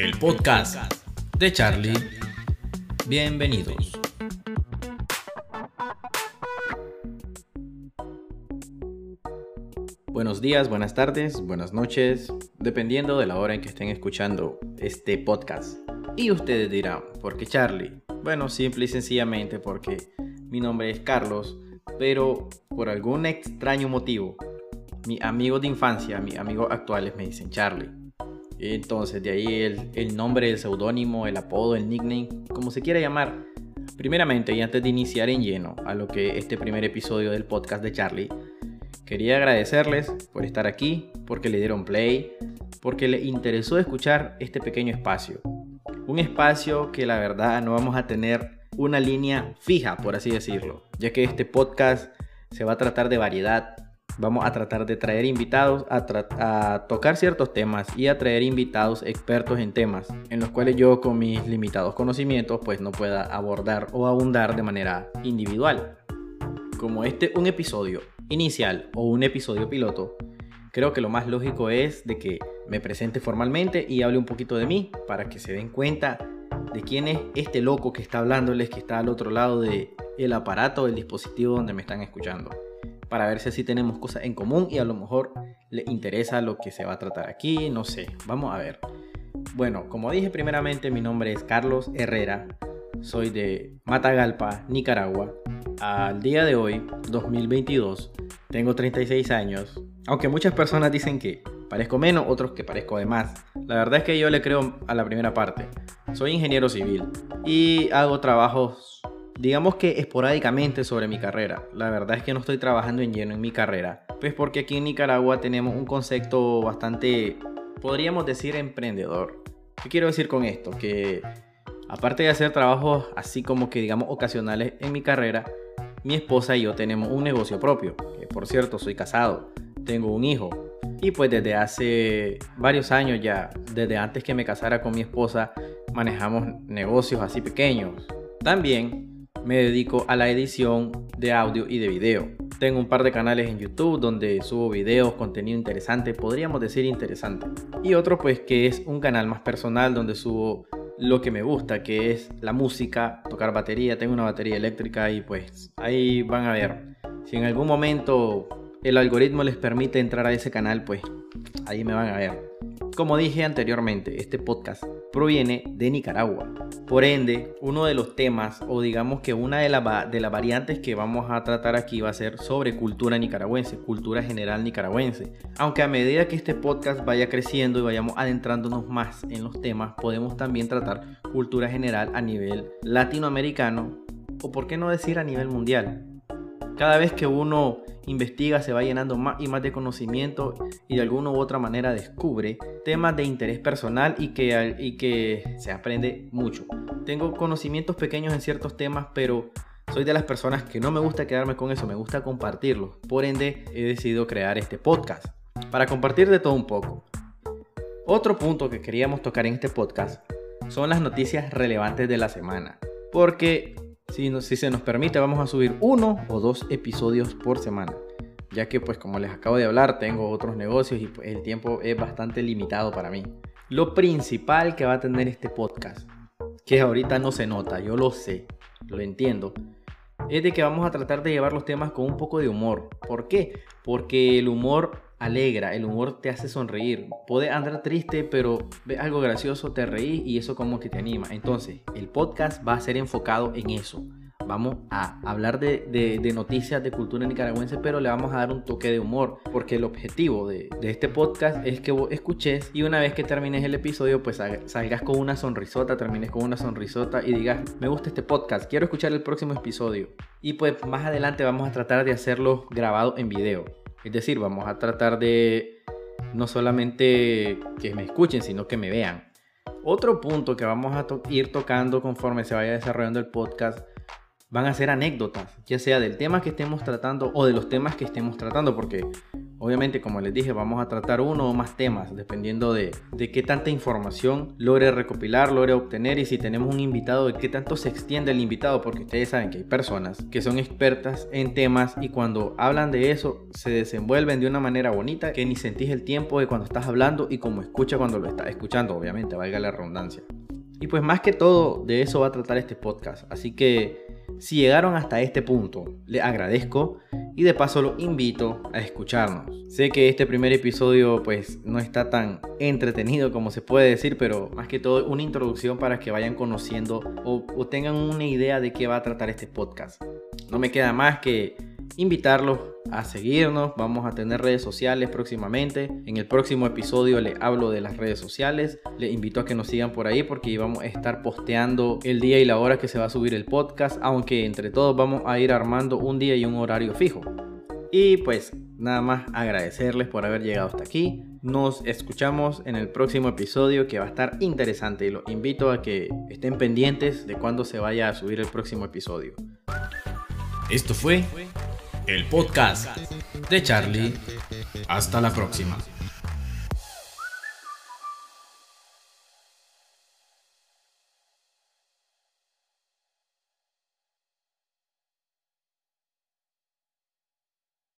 el podcast de Charlie. Bienvenidos. Buenos días, buenas tardes, buenas noches, dependiendo de la hora en que estén escuchando este podcast. Y ustedes dirán, ¿por qué Charlie? Bueno, simple y sencillamente porque mi nombre es Carlos, pero por algún extraño motivo, mis amigos de infancia, mis amigos actuales me dicen Charlie. Entonces, de ahí el, nombre, el seudónimo, el apodo, el nickname, como se quiera llamar. Primeramente, y antes de iniciar en lleno a lo que este primer episodio del podcast de Charlie, quería agradecerles por estar aquí, porque le dieron play, porque les interesó escuchar este pequeño espacio. Un espacio que la verdad no vamos a tener una línea fija, por así decirlo, ya que este podcast se va a tratar de variedad, Vamos a tratar de traer invitados a, tocar ciertos temas y a traer invitados expertos en temas en los cuales yo con mis limitados conocimientos pues no pueda abordar o abundar de manera individual. Como este un episodio inicial o un episodio piloto, creo que lo más lógico es de que me presente formalmente y hable un poquito de mí para que se den cuenta de quién es este loco que está hablándoles, que está al otro lado del el aparato, del dispositivo donde me están escuchando para ver si así tenemos cosas en común y a lo mejor le interesa lo que se va a tratar aquí, no sé, vamos a ver. Bueno, como dije primeramente, mi nombre es Carlos Herrera, soy de Matagalpa, Nicaragua. Al día de hoy, 2022, tengo 36 años, aunque muchas personas dicen que parezco menos, otros que parezco de más. La verdad es que yo le creo a la primera parte. Soy ingeniero civil y hago trabajos digamos que esporádicamente sobre mi carrera. La verdad es que no estoy trabajando en lleno en mi carrera, pues porque aquí en Nicaragua tenemos un concepto bastante, podríamos decir, emprendedor. ¿Qué quiero decir con esto? Que aparte de hacer trabajos así como que digamos ocasionales en mi carrera, mi esposa y yo tenemos un negocio propio. Que por cierto, soy casado, tengo un hijo. Y pues desde hace varios años ya, desde antes que me casara con mi esposa, manejamos negocios así pequeños. También me dedico a la edición de audio y de video. Tengo un par de canales en YouTube donde subo videos, contenido interesante, podríamos decir interesante. Y otro pues que es un canal más personal donde subo lo que me gusta, que es la música, tocar batería, tengo una batería eléctrica y pues ahí van a ver. Si en algún momento el algoritmo les permite entrar a ese canal, pues ahí me van a ver. Como dije anteriormente, este podcast proviene de Nicaragua. Por ende, uno de los temas, o digamos que una de, las variantes que vamos a tratar aquí va a ser sobre cultura nicaragüense, cultura general nicaragüense. Aunque a medida que este podcast vaya creciendo y vayamos adentrándonos más en los temas, podemos también tratar cultura general a nivel latinoamericano, o por qué no decir a nivel mundial. Cada vez que uno investiga se va llenando más y más de conocimiento y de alguna u otra manera descubre temas de interés personal y que, y que se aprende mucho. Tengo conocimientos pequeños en ciertos temas, pero soy de las personas que no me gusta quedarme con eso, me gusta compartirlo. Por ende, he decidido crear este podcast para compartir de todo un poco. Otro punto que queríamos tocar en este podcast son las noticias relevantes de la semana. Porque si, se nos permite, vamos a subir uno o dos episodios por semana. Ya que, pues, como les acabo de hablar, tengo otros negocios y pues, el tiempo es bastante limitado para mí. Lo principal que va a tener este podcast, que ahorita no se nota, yo lo sé, lo entiendo, es de que vamos a tratar de llevar los temas con un poco de humor. ¿Por qué? Porque el humor alegra, el humor te hace sonreír. Puedes andar triste, pero ves algo gracioso, te reís y eso como que te anima. Entonces, el podcast va a ser enfocado en eso. Vamos a hablar de, noticias de cultura nicaragüense, pero le vamos a dar un toque de humor, porque el objetivo de, este podcast es que vos escuches y una vez que termines el episodio, pues salgas con una sonrisota, termines con una sonrisota y digas, me gusta este podcast, quiero escuchar el próximo episodio. Y pues más adelante vamos a tratar de hacerlo grabado en video. Es decir, vamos a tratar de no solamente que me escuchen, sino que me vean. Otro punto que vamos a ir tocando conforme se vaya desarrollando el podcast van a ser anécdotas, ya sea del tema que estemos tratando o de los temas que estemos tratando, porque Obviamente, como les dije, vamos a tratar uno o más temas, dependiendo de, de qué tanta información logre recopilar, logre obtener y si tenemos un invitado, de qué tanto se extiende el invitado, porque ustedes saben que hay personas que son expertas en temas y cuando hablan de eso se desenvuelven de una manera bonita que ni sentís el tiempo de cuando estás hablando y como escucha cuando lo estás escuchando, obviamente, valga la redundancia. Y pues más que todo de eso va a tratar este podcast. Así que si llegaron hasta este punto, les agradezco y de paso los invito a escucharnos. Sé que este primer episodio pues no está tan entretenido como se puede decir, pero más que todo una introducción para que vayan conociendo o, o tengan una idea de qué va a tratar este podcast. No me queda más que invitarlos a seguirnos. Vamos a tener redes sociales próximamente. En el próximo episodio les hablo de las redes sociales. Les invito a que nos sigan por ahí porque vamos a estar posteando el día y la hora que se va a subir el podcast. Aunque entre todos vamos a ir armando un día y un horario fijo. Y pues nada más agradecerles por haber llegado hasta aquí. Nos escuchamos en el próximo episodio que va a estar interesante y los invito a que estén pendientes de cuando se vaya a subir el próximo episodio. Esto fue el podcast de Charlie. Hasta la próxima.